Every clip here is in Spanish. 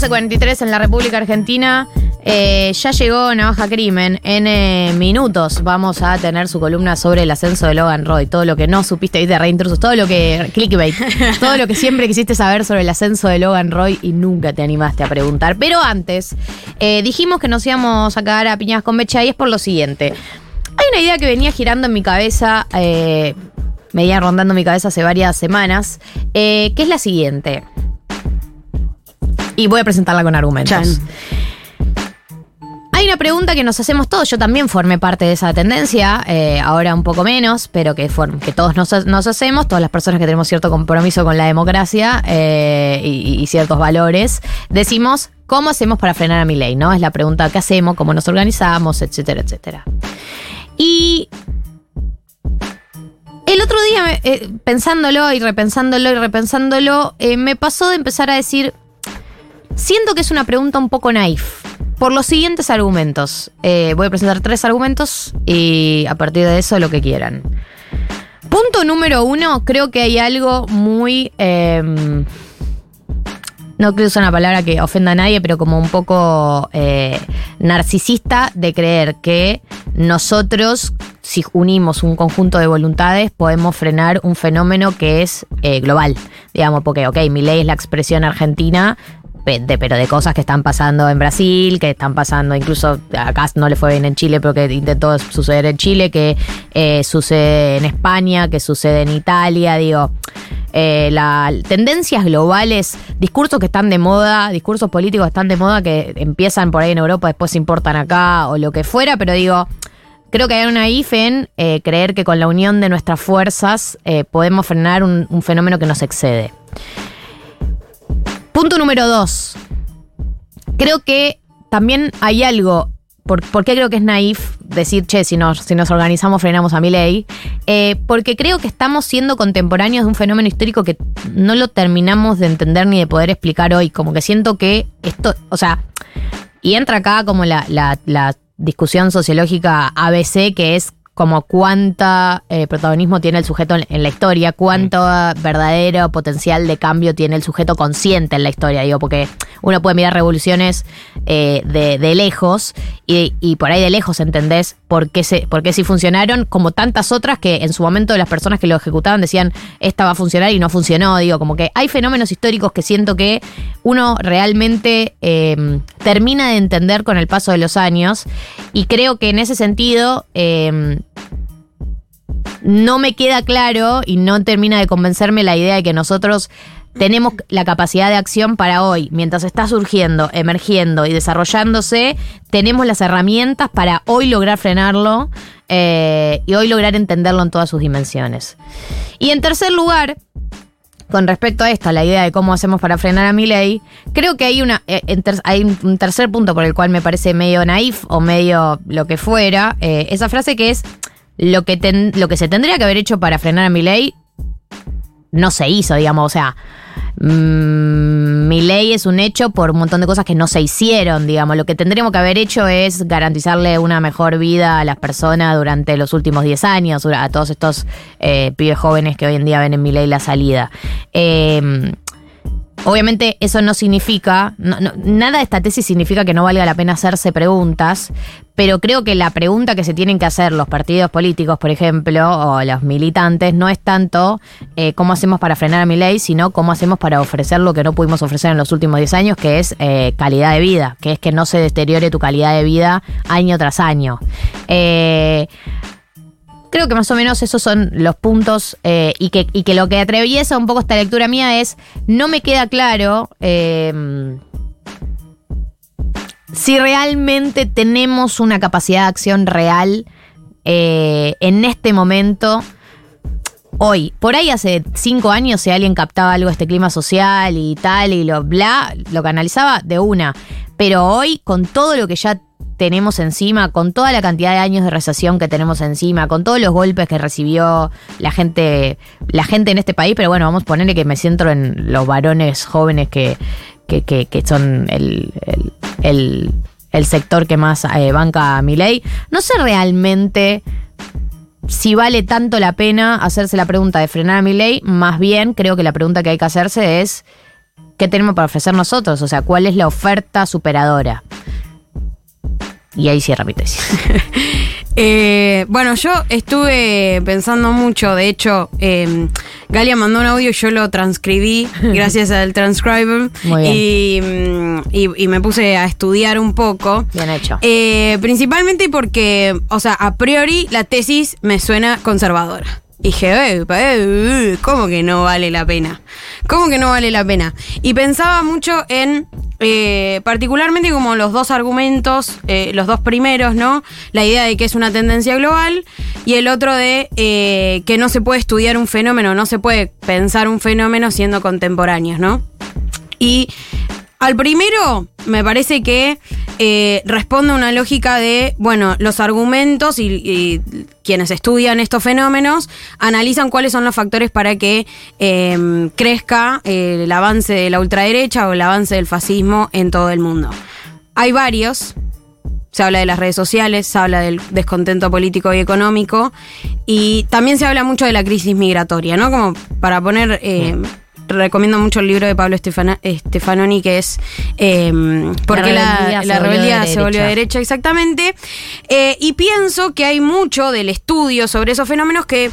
12.43 en la República Argentina. Eh, ya llegó Navaja Crimen. En eh, minutos vamos a tener su columna sobre el ascenso de Logan Roy. Todo lo que no supiste de reintrusos, todo lo que. clickbait. todo lo que siempre quisiste saber sobre el ascenso de Logan Roy y nunca te animaste a preguntar. Pero antes, eh, dijimos que nos íbamos a cagar a piñas con mecha y es por lo siguiente. Hay una idea que venía girando en mi cabeza. me venía rondando mi cabeza hace varias semanas. que es la siguiente. Y voy a presentarla con argumentos. Hay una pregunta que nos hacemos todos, yo también formé parte de esa tendencia, eh, ahora un poco menos, pero que, que todos nos, hacemos, todas las personas que tenemos cierto compromiso con la democracia eh, y, ciertos valores, decimos, ¿cómo hacemos para frenar a mi ley? ¿no? Es la pregunta que hacemos, cómo nos organizamos, etcétera, etcétera. Y el otro día, eh, pensándolo y repensándolo y repensándolo, me pasó de empezar a decir, Siento que es una pregunta un poco naif. Por los siguientes argumentos. Eh, voy a presentar tres argumentos y a partir de eso lo que quieran. Punto número uno, creo que hay algo muy... Em, no quiero usar una palabra que ofenda a nadie, pero como un poco eh, narcisista de creer que nosotros, si unimos un conjunto de voluntades, podemos frenar un fenómeno que es eh, global. Digamos, porque, ok, mi ley es la expresión argentina, pero de cosas que están pasando en Brasil, que están pasando, incluso acá no le fue bien en Chile, pero que intentó suceder en Chile, que eh, sucede en España, que sucede en Italia, digo. Eh, tendencias globales, discursos que están de moda, discursos políticos que están de moda, que empiezan por ahí en Europa, después se importan acá o lo que fuera, pero digo, creo que hay una IFE en eh, creer que con la unión de nuestras fuerzas podemos frenar un fenómeno que nos excede. Punto número dos. Creo que también hay algo. Por, qué creo que es naif decir, che, si nos, si nos organizamos frenamos a mi ley? Eh, porque creo que estamos siendo contemporáneos de un fenómeno histórico que no lo terminamos de entender ni de poder explicar hoy. Como que siento que esto, o sea, y entra acá como la, la, la discusión sociológica ABC, que es como cuánta eh, protagonismo tiene el sujeto en, la historia, cuánto verdadero potencial de cambio tiene el sujeto consciente en la historia, digo, porque uno puede mirar revoluciones eh, de, lejos y, por ahí de lejos entendés por qué, se, por qué sí funcionaron, como tantas otras que en su momento las personas que lo ejecutaban decían, esta va a funcionar y no funcionó, digo, como que hay fenómenos históricos que siento que uno realmente em, termina de entender con el paso de los años y creo que en ese sentido em, no me queda claro y no termina de convencerme la idea de que nosotros tenemos la capacidad de acción para hoy, mientras está surgiendo, emergiendo y desarrollándose, tenemos las herramientas para hoy lograr frenarlo eh, y hoy lograr entenderlo en todas sus dimensiones. Y en tercer lugar, con respecto a esto, la idea de cómo hacemos para frenar a mi ley, creo que eh, hay un tercer punto por el cual me parece medio naif o medio lo que fuera, eh, esa frase que es lo que, lo que se tendría que haber hecho para frenar a mi ley no se hizo, digamos, o sea, mmm, mi ley es un hecho por un montón de cosas que no se hicieron, digamos, lo que tendríamos que haber hecho es garantizarle una mejor vida a las personas durante los últimos 10 años, a todos estos eh, pibes jóvenes que hoy en día ven en mi ley la salida. Eh, Obviamente eso no significa, nada de esta tesis significa que no valga la pena hacerse preguntas, pero creo que la pregunta que se tienen que hacer los partidos políticos, por ejemplo, o los militantes, no es tanto eh, cómo hacemos para frenar a mi ley, sino cómo hacemos para ofrecer lo que no pudimos ofrecer en los últimos 10 años, que es eh, calidad de vida, que es que no se deteriore tu calidad de vida año tras año. Eh, Creo que más o menos esos son los puntos eh, y, que, y que lo que atraviesa un poco esta lectura mía es, no me queda claro eh, si realmente tenemos una capacidad de acción real eh, en este momento. Hoy, por ahí hace cinco años, si alguien captaba algo de este clima social y tal y lo bla, lo canalizaba de una. Pero hoy, con todo lo que ya tenemos encima, con toda la cantidad de años de recesión que tenemos encima, con todos los golpes que recibió la gente, la gente en este país, pero bueno, vamos a ponerle que me centro en los varones jóvenes que, que, son el, el, sector que más eh, banca a mi ley. No sé realmente si vale tanto la pena hacerse la pregunta de frenar a mi ley, más bien creo que la pregunta que hay que hacerse es qué tenemos para ofrecer nosotros, o sea, cuál es la oferta superadora. Y ahí cierra mi tesis. Eh, bueno, yo estuve pensando mucho, de hecho, eh, Galia mandó un audio yo lo transcribí gracias al transcriber Muy bien. Y, mm, y- y me puse a estudiar un poco. Bien hecho. Eh, principalmente porque, o sea, a priori la tesis me suena conservadora. Y dije, "Eh, eh, eh, ¿cómo que no vale la pena? ¿Cómo que no vale la pena? Y pensaba mucho en, particularmente como los dos argumentos, los dos primeros, ¿no? La idea de que es una tendencia global y el otro de que no se puede estudiar un fenómeno, no se puede pensar un fenómeno siendo contemporáneos, ¿no? Y al primero, me parece que eh, responde a una lógica de, bueno, los argumentos y, quienes estudian estos fenómenos analizan cuáles son los factores para que eh, crezca eh, el avance de la ultraderecha o el avance del fascismo en todo el mundo. Hay varios, se habla de las redes sociales, se habla del descontento político y económico y también se habla mucho de la crisis migratoria, ¿no? Como para poner... Recomiendo mucho el libro de Pablo Estefana- Stefanoni que es eh, porque la, rebeldía se la volvió rebeldía de se volvió derecha. derecha exactamente Eh, y pienso que hay mucho del estudio sobre esos fenómenos que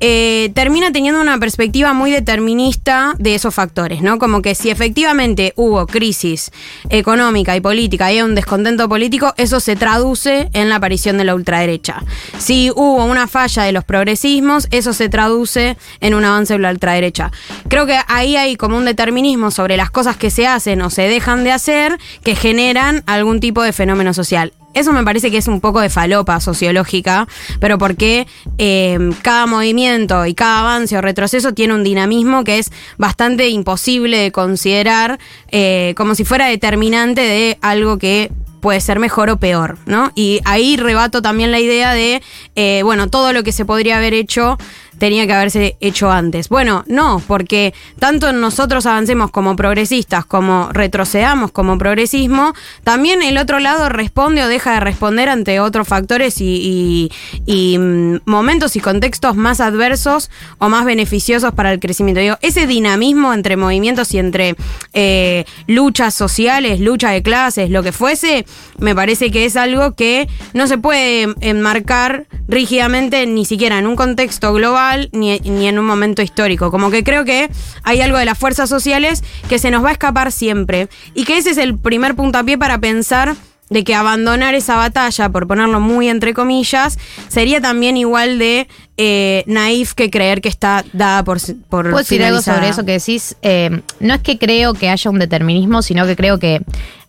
eh, termina teniendo una perspectiva muy determinista de esos factores, ¿no? Como que si efectivamente hubo crisis económica y política y hay un descontento político, eso se traduce en la aparición de la ultraderecha. Si hubo una falla de los progresismos, eso se traduce en un avance de la ultraderecha. Creo que ahí hay como un determinismo sobre las cosas que se hacen o se dejan de hacer que generan algún tipo de fenómeno social. Eso me parece que es un poco de falopa sociológica, pero porque eh, cada movimiento y cada avance o retroceso tiene un dinamismo que es bastante imposible de considerar eh, como si fuera determinante de algo que puede ser mejor o peor, ¿no? Y ahí rebato también la idea de, eh, bueno, todo lo que se podría haber hecho tenía que haberse hecho antes. Bueno, no, porque tanto nosotros avancemos como progresistas, como retrocedamos como progresismo, también el otro lado responde o deja de responder ante otros factores y, mm, momentos y contextos más adversos o más beneficiosos para el crecimiento. Digo, ese dinamismo entre movimientos y entre eh, luchas sociales, lucha de clases, lo que fuese, me parece que es algo que no se puede enmarcar rígidamente ni siquiera en un contexto global ni, ni en un momento histórico. Como que creo que hay algo de las fuerzas sociales que se nos va a escapar siempre y que ese es el primer puntapié para pensar de que abandonar esa batalla, por ponerlo muy entre comillas, sería también igual de eh, naif que creer que está dada por, por ¿Puedo decir algo sobre eso que decís? Eh, no es que creo que haya un determinismo, sino que creo que.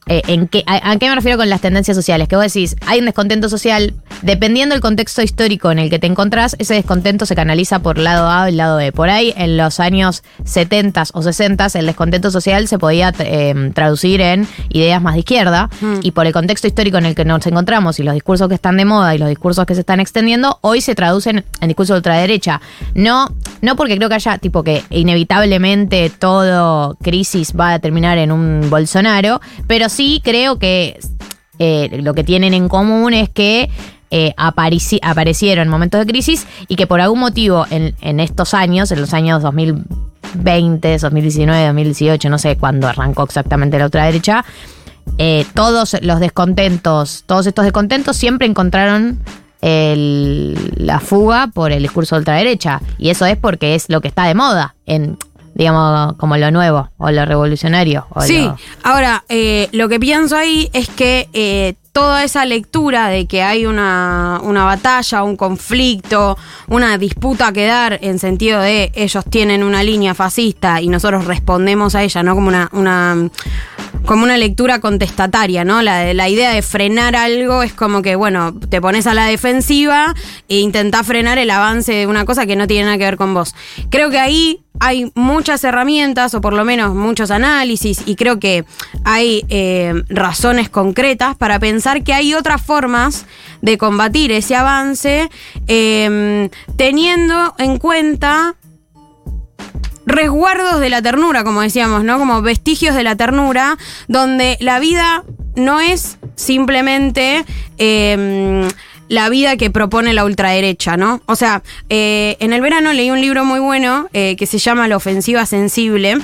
Eh, en qué, a, a qué me refiero con las tendencias sociales? Que vos decís, hay un descontento social, dependiendo del contexto histórico en el que te encontrás, ese descontento se canaliza por lado A o el lado B. Por ahí, en los años 70 o 60, el descontento social se podía eh, traducir en ideas más de izquierda, y por el contexto histórico en el que nos encontramos y los discursos que están de moda y los discursos que se están extendiendo, hoy se traducen en discursos de ultraderecha. No, no porque creo que haya, tipo, que inevitablemente todo crisis va a terminar en un Bolsonaro, pero sí creo que eh, lo que tienen en común es que eh, aparecieron en momentos de crisis y que por algún motivo en, estos años, en los años 2020, 2019, 2018, no sé cuándo arrancó exactamente la ultraderecha, eh, todos los descontentos, todos estos descontentos siempre encontraron la fuga por el discurso de ultraderecha. Y eso es porque es lo que está de moda, en, digamos, como lo nuevo, o lo revolucionario. O Sí, lo- ahora, eh, lo que pienso ahí es que eh, toda esa lectura de que hay una, una batalla, un conflicto, una disputa que dar en sentido de ellos tienen una línea fascista y nosotros respondemos a ella, ¿no? Como una, una como una lectura contestataria, ¿no? La, la idea de frenar algo es como que, bueno, te pones a la defensiva e intentás frenar el avance de una cosa que no tiene nada que ver con vos. Creo que ahí hay muchas herramientas, o por lo menos muchos análisis, y creo que hay eh, razones concretas para pensar que hay otras formas de combatir ese avance, eh, teniendo en cuenta resguardos de la ternura, como decíamos, ¿no? Como vestigios de la ternura, donde la vida no es simplemente eh, la vida que propone la ultraderecha, ¿no? O sea, eh, en el verano leí un libro muy bueno eh, que se llama La ofensiva sensible,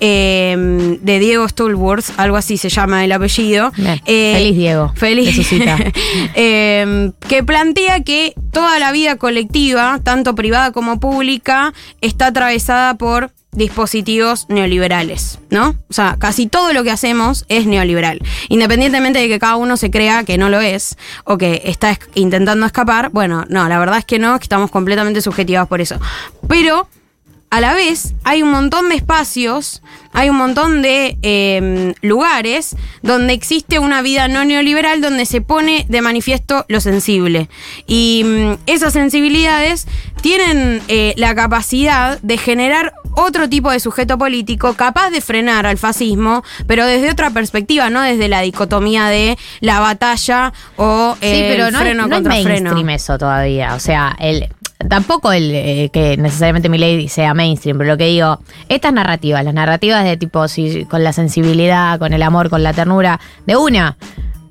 eh, de Diego Stulworth, algo así se llama el apellido. Bien. Eh, Feliz Diego. Feliz. cita. Eh, que plantea que toda la vida colectiva, tanto privada como pública, está atravesada por dispositivos neoliberales, ¿no? O sea, casi todo lo que hacemos es neoliberal. Independientemente de que cada uno se crea que no lo es o que está intentando escapar, bueno, no, la verdad es que no, que estamos completamente subjetivados por eso. Pero a la vez hay un montón de espacios, hay un montón de eh, lugares donde existe una vida no neoliberal donde se pone de manifiesto lo sensible. Y mm, esas sensibilidades tienen eh, la capacidad de generar otro tipo de sujeto político capaz de frenar al fascismo, pero desde otra perspectiva, no desde la dicotomía de la batalla o Sí, pero el no, freno es, no es contra freno. eso todavía. O sea, el, tampoco el eh, que necesariamente mi ley sea mainstream, pero lo que digo, estas narrativas, las narrativas de tipo si, con la sensibilidad, con el amor, con la ternura, de una.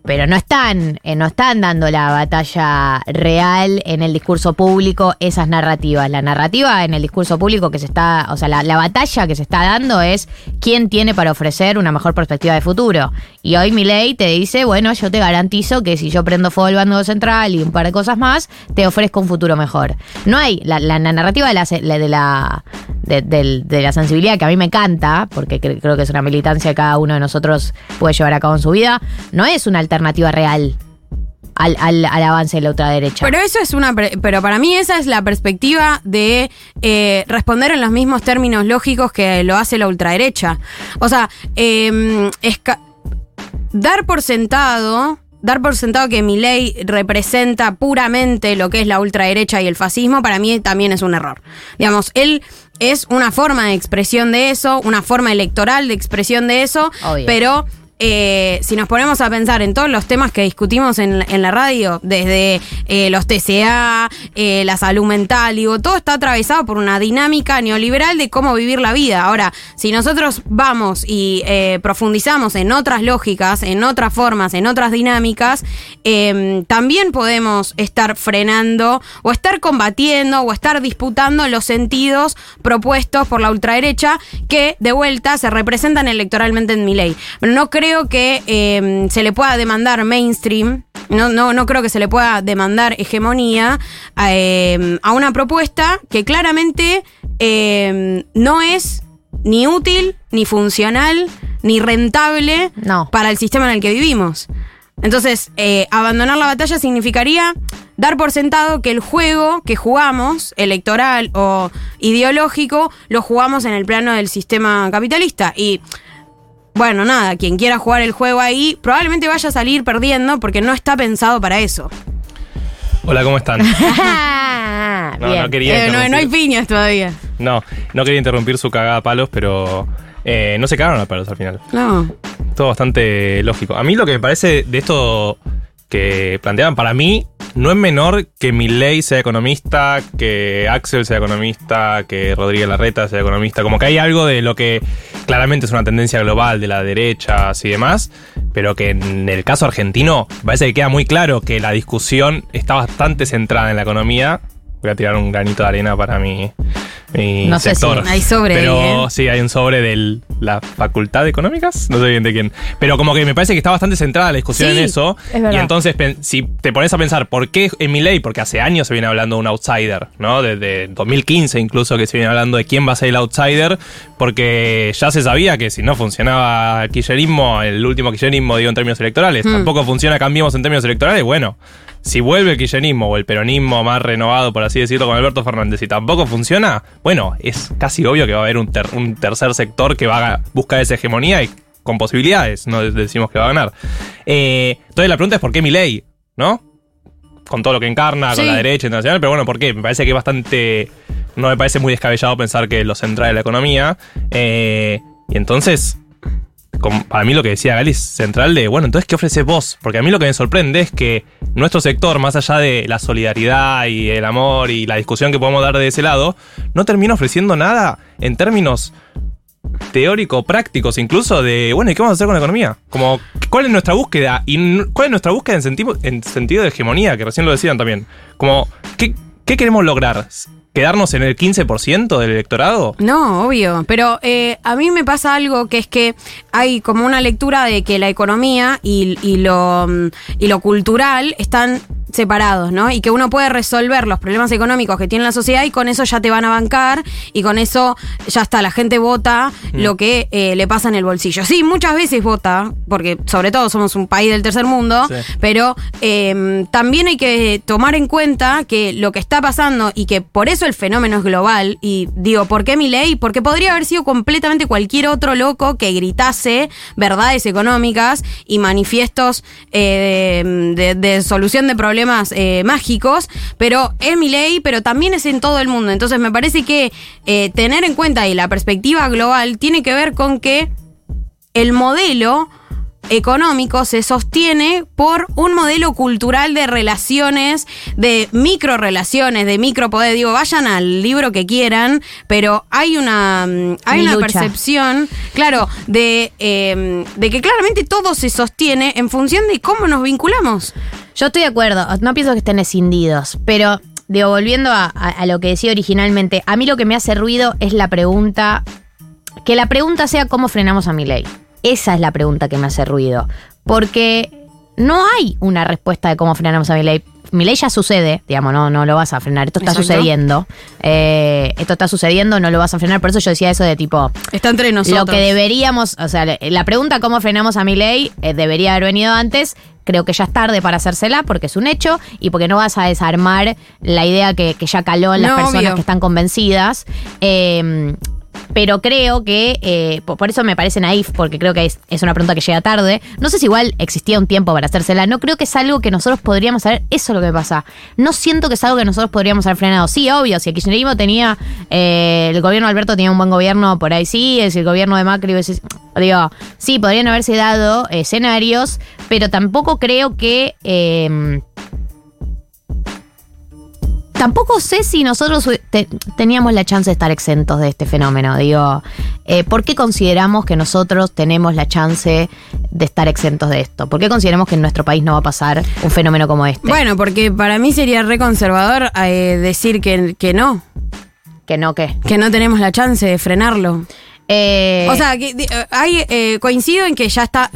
Pero no están, eh, no están dando la batalla real en el discurso público esas narrativas. La narrativa en el discurso público que se está, o sea, la, la batalla que se está dando es quién tiene para ofrecer una mejor perspectiva de futuro. Y hoy mi ley te dice, bueno, yo te garantizo que si yo prendo fuego el bando central y un par de cosas más, te ofrezco un futuro mejor. No hay la, la- narrativa de la- de la sensibilidad que a mí me encanta, porque cre- creo que es una militancia que cada uno de nosotros puede llevar a cabo en su vida, no es una alternativa real al, avance de la ultraderecha. Pero eso es una. Pero para mí esa es la perspectiva de eh, responder en los mismos términos lógicos que lo hace la ultraderecha. O sea, esca- dar por sentado. Dar por sentado que mi ley representa puramente lo que es la ultraderecha y el fascismo, para mí también es un error. Digamos, él es una forma de expresión de eso, una forma electoral de expresión de eso, Obvio. pero eh, si nos ponemos a pensar en todos los temas que discutimos en, la radio, desde eh, los TCA, eh, la salud mental, digo, todo está atravesado por una dinámica neoliberal de cómo vivir la vida. Ahora, si nosotros vamos y eh, profundizamos en otras lógicas, en otras formas, en otras dinámicas, eh, también podemos estar frenando o estar combatiendo o estar disputando los sentidos propuestos por la ultraderecha que de vuelta se representan electoralmente en mi ley. Pero no creo que eh, se le pueda demandar mainstream. No, no, no creo que se le pueda demandar hegemonía a, eh, a una propuesta que claramente eh, no es ni útil, ni funcional, ni rentable No. para el sistema en el que vivimos. Entonces, eh, abandonar la batalla significaría dar por sentado que el juego que jugamos, electoral o ideológico, lo jugamos en el plano del sistema capitalista. Y bueno, nada, quien quiera jugar el juego ahí probablemente vaya a salir perdiendo porque no está pensado para eso. Hola, ¿cómo están? No, Bien. no quería Eh, no, no hay piñas todavía. No, no quería interrumpir su cagada a palos, pero eh, no se cagaron a palos al final. No. Todo bastante lógico. A mí lo que me parece de esto que planteaban, para mí no es menor que Milley sea economista, que Axel sea economista, que Rodríguez Larreta sea economista. Como que hay algo de lo que claramente es una tendencia global de la derecha y demás, pero que en el caso argentino parece que queda muy claro que la discusión está bastante centrada en la economía. Voy a tirar un granito de arena para mi, mi No sé si hay sobre ahí, Pero ¿eh? sí, hay un sobre de la Facultad de Económicas, no sé bien de quién. Pero como que me parece que está bastante centrada la discusión Sí, en eso. es verdad. Y entonces, si te pones a pensar, ¿por qué en mi ley? Porque hace años se viene hablando de un outsider, ¿no? Desde 2015 incluso que se viene hablando de quién va a ser el outsider, porque ya se sabía que si no funcionaba el kirchnerismo, el último kirchnerismo, digo, en términos electorales, Mm. tampoco funciona Cambiemos en términos electorales, bueno. Si vuelve el kirchnerismo o el peronismo más renovado, por así decirlo, con Alberto Fernández y tampoco funciona, bueno, es casi obvio que va a haber un, ter- un tercer sector que va a buscar esa hegemonía y con posibilidades, no de- decimos que va a ganar. Eh, entonces la pregunta es por qué mi ley, ¿no? Con todo lo que encarna, Sí. con la derecha internacional, pero bueno, ¿por qué? Me parece que es bastante. No me parece muy descabellado pensar que lo central es la economía. Eh, y entonces, para mí lo que decía Gali es central de, bueno, entonces, ¿qué ofreces vos? Porque a mí lo que me sorprende es que nuestro sector, más allá de la solidaridad y el amor y la discusión que podemos dar de ese lado, no termina ofreciendo nada en términos teórico, prácticos, incluso de, bueno, ¿y qué vamos a hacer con la economía? Como, ¿cuál es nuestra búsqueda? Y cuál es nuestra búsqueda en sentido, en sentido de hegemonía, que recién lo decían también. Como, ¿qué, qué queremos lograr? ¿Quedarnos en el 15% del electorado? No, obvio. Pero eh, a mí me pasa algo que es que hay como una lectura de que la economía y, y lo, mm, y lo cultural están separados, ¿no? Y que uno puede resolver los problemas económicos que tiene la sociedad y con eso ya te van a bancar y con eso ya está, la gente vota lo que eh, le pasa en el bolsillo. Sí, muchas veces vota, porque sobre todo somos un país del tercer mundo, Sí. pero eh, también hay que tomar en cuenta que lo que está pasando y que por eso el fenómeno es global, y digo, ¿por qué mi ley? Porque podría haber sido completamente cualquier otro loco que gritase verdades económicas y manifiestos eh, de, de solución de problemas eh, mágicos, pero es mi ley, pero también es en todo el mundo. Entonces me parece que eh, tener en cuenta y la perspectiva global tiene que ver con que el modelo económico se sostiene por un modelo cultural de relaciones, de micro relaciones, de micropoder. Digo, vayan al libro que quieran, pero hay una, mm, hay Mi una lucha. percepción, claro, de, eh, de que claramente todo se sostiene en función de cómo nos vinculamos. Yo estoy de acuerdo, no pienso que estén escindidos, pero digo, volviendo a, a- a lo que decía originalmente, a mí lo que me hace ruido es la pregunta, que la pregunta sea cómo frenamos a mi ley. Esa es la pregunta que me hace ruido, porque no hay una respuesta de cómo frenamos a mi ley. Mi ley ya sucede, digamos, no, no lo vas a frenar, esto está Exacto. sucediendo, eh, esto está sucediendo, no lo vas a frenar, por eso yo decía eso de tipo, Está entre nosotros. lo que deberíamos, o sea, la pregunta cómo frenamos a mi ley debería haber venido antes. Creo que ya es tarde para hacérsela porque es un hecho y porque no vas a desarmar la idea que, que ya caló en las No, personas obvio. que están convencidas. Eh, pero creo que, eh, por, eso me parece naif, porque creo que es, es una pregunta que llega tarde. No sé si igual existía un tiempo para hacérsela. No creo que es algo que nosotros podríamos haber. Eso es lo que pasa. No siento que es algo que nosotros podríamos haber frenado. Sí, obvio, si el kirchnerismo tenía. eh, el gobierno de Alberto tenía un buen gobierno, por ahí sí. Es el gobierno de Macri. hubiese- Digo, sí, podrían haberse dado escenarios, pero tampoco creo que. eh, Tampoco sé si nosotros te- teníamos la chance de estar exentos de este fenómeno. Digo, eh, ¿por qué consideramos que nosotros tenemos la chance de estar exentos de esto? ¿Por qué consideramos que en nuestro país no va a pasar un fenómeno como este? Bueno, porque para mí sería re conservador eh, decir que, que no, que no, ¿qué? que no tenemos la chance de frenarlo. Eh, O sea, que, di- hay, coincido en que ya está.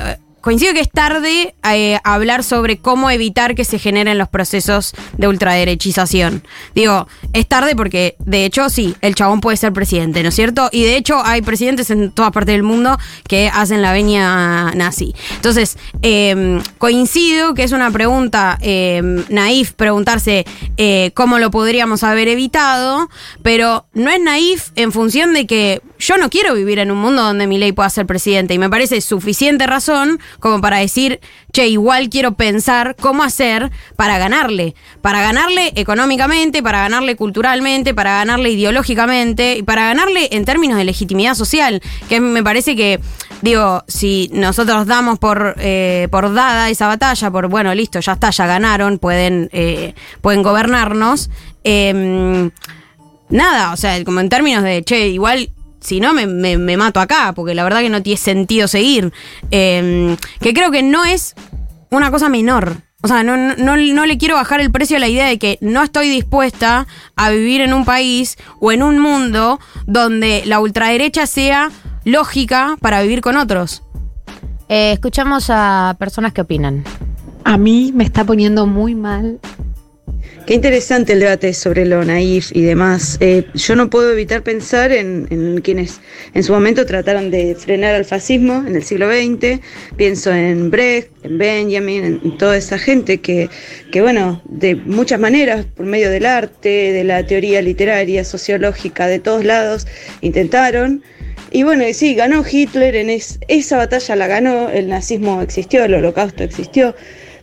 Coincido que es tarde eh, hablar sobre cómo evitar que se generen los procesos de ultraderechización. Digo, es tarde porque, de hecho, sí, el chabón puede ser presidente, ¿no es cierto? Y de hecho, hay presidentes en todas partes del mundo que hacen la veña nazi. Entonces, eh, coincido que es una pregunta eh, naif preguntarse eh, cómo lo podríamos haber evitado, pero no es naif en función de que yo no quiero vivir en un mundo donde mi ley pueda ser presidente y me parece suficiente razón como para decir, che, igual quiero pensar cómo hacer para ganarle, para ganarle económicamente, para ganarle culturalmente, para ganarle ideológicamente y para ganarle en términos de legitimidad social, que me parece que, digo, si nosotros damos por, eh, por dada esa batalla, por, bueno, listo, ya está, ya ganaron, pueden, eh, pueden gobernarnos, eh, nada, o sea, como en términos de, che, igual si no me, me- me mato acá, porque la verdad que no tiene sentido seguir. Eh, que creo que no es una cosa menor. O sea, no, no, no- no le quiero bajar el precio a la idea de que no estoy dispuesta a vivir en un país o en un mundo donde la ultraderecha sea lógica para vivir con otros. eh, escuchamos a personas que opinan. A mí me está poniendo muy mal. Qué interesante el debate sobre lo naif y demás. Eh, yo no puedo evitar pensar en, en quienes en su momento trataron de frenar al fascismo en el siglo XX. Pienso en Brecht, en Benjamin, en, toda esa gente que, que, bueno, de muchas maneras, por medio del arte, de la teoría literaria, sociológica, de todos lados, intentaron. Y bueno, sí, ganó Hitler, en es- esa batalla la ganó, el nazismo existió, el holocausto existió,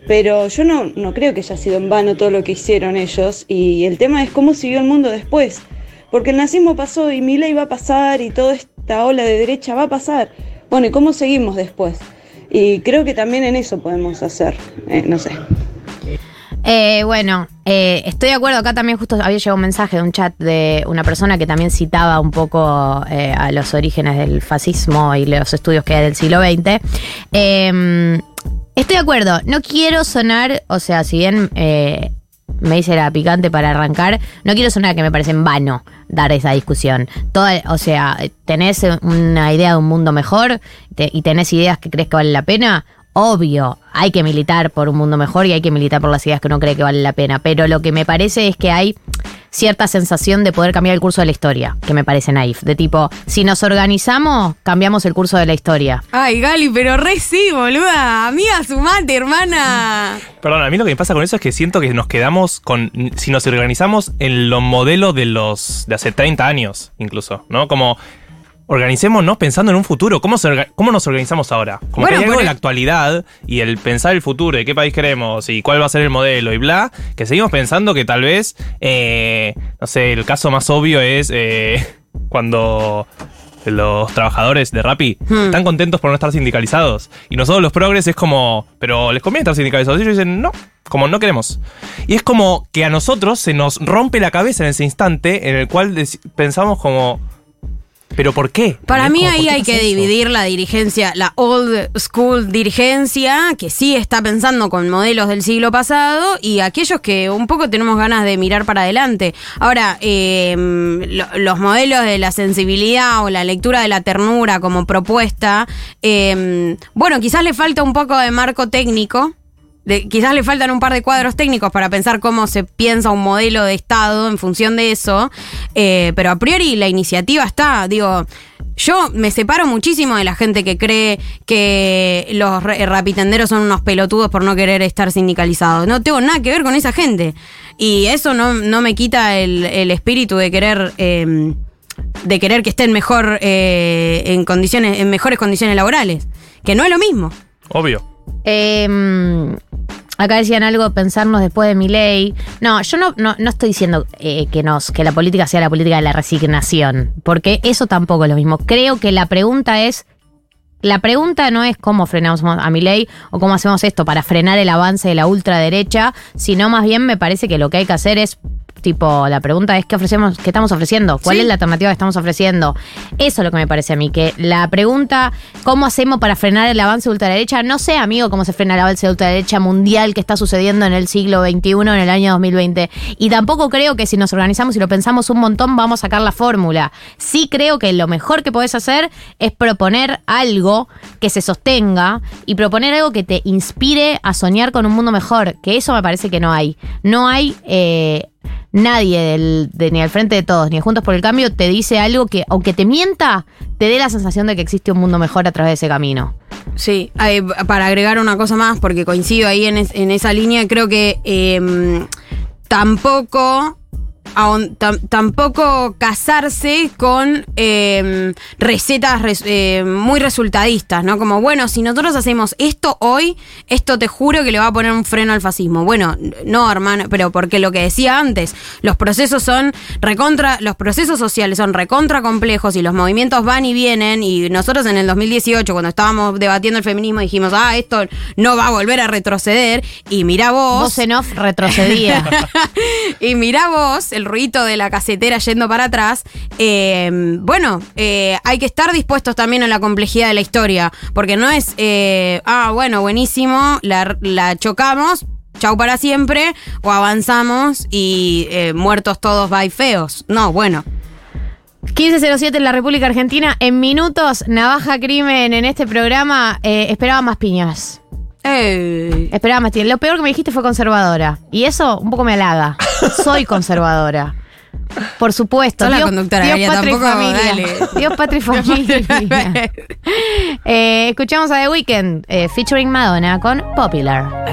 pero yo no, no creo que haya sido en vano todo lo que hicieron ellos, y el tema es cómo siguió el mundo después, porque el nazismo pasó y mi ley va a pasar y toda esta ola de derecha va a pasar. Bueno, ¿y cómo seguimos después? Y creo que también en eso podemos hacer, eh, no sé. Eh, bueno, eh, estoy de acuerdo. Acá también justo había llegado un mensaje de un chat de una persona que también citaba un poco a los orígenes del fascismo y los estudios que hay del siglo XX. Estoy de acuerdo. No quiero sonar, o sea, si bien eh, me dice la picante para arrancar, no quiero sonar que me parece en vano dar esa discusión. Toda, o sea, tenés una idea de un mundo mejor y tenés ideas que crees que vale la pena. Obvio, hay que militar por un mundo mejor y hay que militar por las ideas que uno cree que vale la pena. Pero lo que me parece es que hay cierta sensación de poder cambiar el curso de la historia, que me parece naif. De tipo, si nos organizamos, cambiamos el curso de la historia. Ay, Gali, pero re sí, boluda. Amiga, sumate, hermana. Perdón, a mí lo que me pasa con eso es que siento que nos quedamos con. Si nos organizamos en los modelos de los. de hace 30 años, incluso, ¿no? Como. Organicémonos pensando en un futuro. ¿Cómo, se cómo nos organizamos ahora? Como Bueno, que hay algo la actualidad y el pensar el futuro, de qué país queremos y cuál va a ser el modelo y bla, que seguimos pensando que tal vez, eh, no sé, el caso más obvio es eh, cuando los trabajadores de Rappi Hmm. están contentos por no estar sindicalizados. Y nosotros los progres es como, pero les conviene estar sindicalizados. Y ellos dicen, no, como no queremos. Y es como que a nosotros se nos rompe la cabeza en ese instante en el cual pensamos como, pero ¿por qué? Para mí Como, ¿por ahí hay que eso? dividir la dirigencia, la old school dirigencia, que sí está pensando con modelos del siglo pasado, y aquellos que un poco tenemos ganas de mirar para adelante. Ahora, eh, lo- los modelos de la sensibilidad o la lectura de la ternura como propuesta, eh, bueno, quizás le falta un poco de marco técnico. De- quizás le faltan un par de cuadros técnicos para pensar cómo se piensa un modelo de Estado en función de eso, eh, pero a priori la iniciativa está, digo, yo me separo muchísimo de la gente que cree que los ra- rapitenderos son unos pelotudos por no querer estar sindicalizados. No tengo nada que ver con esa gente. Y eso no, no me quita el, el espíritu de querer... eh, de querer que estén mejor eh, en condiciones, en mejores condiciones laborales. Que no es lo mismo. Obvio. Eh, acá decían algo, pensarnos después de mi ley. No, yo no, no, no estoy diciendo eh, que, nos, que la política sea la política de la resignación, porque eso tampoco es lo mismo. Creo que la pregunta es. La pregunta no es cómo frenamos a mi ley o cómo hacemos esto para frenar el avance de la ultraderecha, sino más bien me parece que lo que hay que hacer es tipo, la pregunta es qué ofrecemos, qué estamos ofreciendo, cuál Sí. es la alternativa que estamos ofreciendo. Eso es lo que me parece a mí, que la pregunta, ¿cómo hacemos para frenar el avance de ultraderecha? No sé, amigo, cómo se frena el avance de ultraderecha mundial que está sucediendo en el siglo XXI, en el año 2020. Y tampoco creo que si nos organizamos y lo pensamos un montón, vamos a sacar la fórmula. Sí creo que lo mejor que podés hacer es proponer algo que se sostenga y proponer algo que te inspire a soñar con un mundo mejor, que eso me parece que no hay. No hay... eh, nadie ni al frente de todos, ni de Juntos por el Cambio, te dice algo que, aunque te mienta, te dé la sensación de que existe un mundo mejor a través de ese camino. Sí, eh, para agregar una cosa más, porque coincido ahí en, es- en esa línea, creo que eh, tampoco. Tampoco casarse con eh, recetas res- eh, muy resultadistas, ¿no? Como, bueno, si nosotros hacemos esto hoy, esto te juro que le va a poner un freno al fascismo. Bueno, no, hermano, pero porque lo que decía antes, los procesos son recontra, los procesos sociales son recontra complejos y los movimientos van y vienen y nosotros en el 2018 cuando estábamos debatiendo el feminismo dijimos, ah, esto no va a volver a retroceder y mirá vos. Vos en off retrocedía. y mirá vos, el ruido de la casetera yendo para atrás. eh, bueno, eh, hay que estar dispuestos también a la complejidad de la historia, porque no es, eh, ah, bueno, buenísimo, la, chocamos. Chau para siempre, o avanzamos y muertos todos, bye feos. No, bueno. 1507 en la República Argentina. En minutos, Navaja Crimen en este programa. esperaba más piñas. Eh, Esperaba más. Lo peor que me dijiste fue conservadora. Y eso un poco me halaga. Soy conservadora. Por supuesto. Sos la conductora, Dios, Galia, patria y tampoco, familia. dale. Dios, patria y familia. Eh, escuchamos a The Weeknd eh, featuring Madonna con Popular.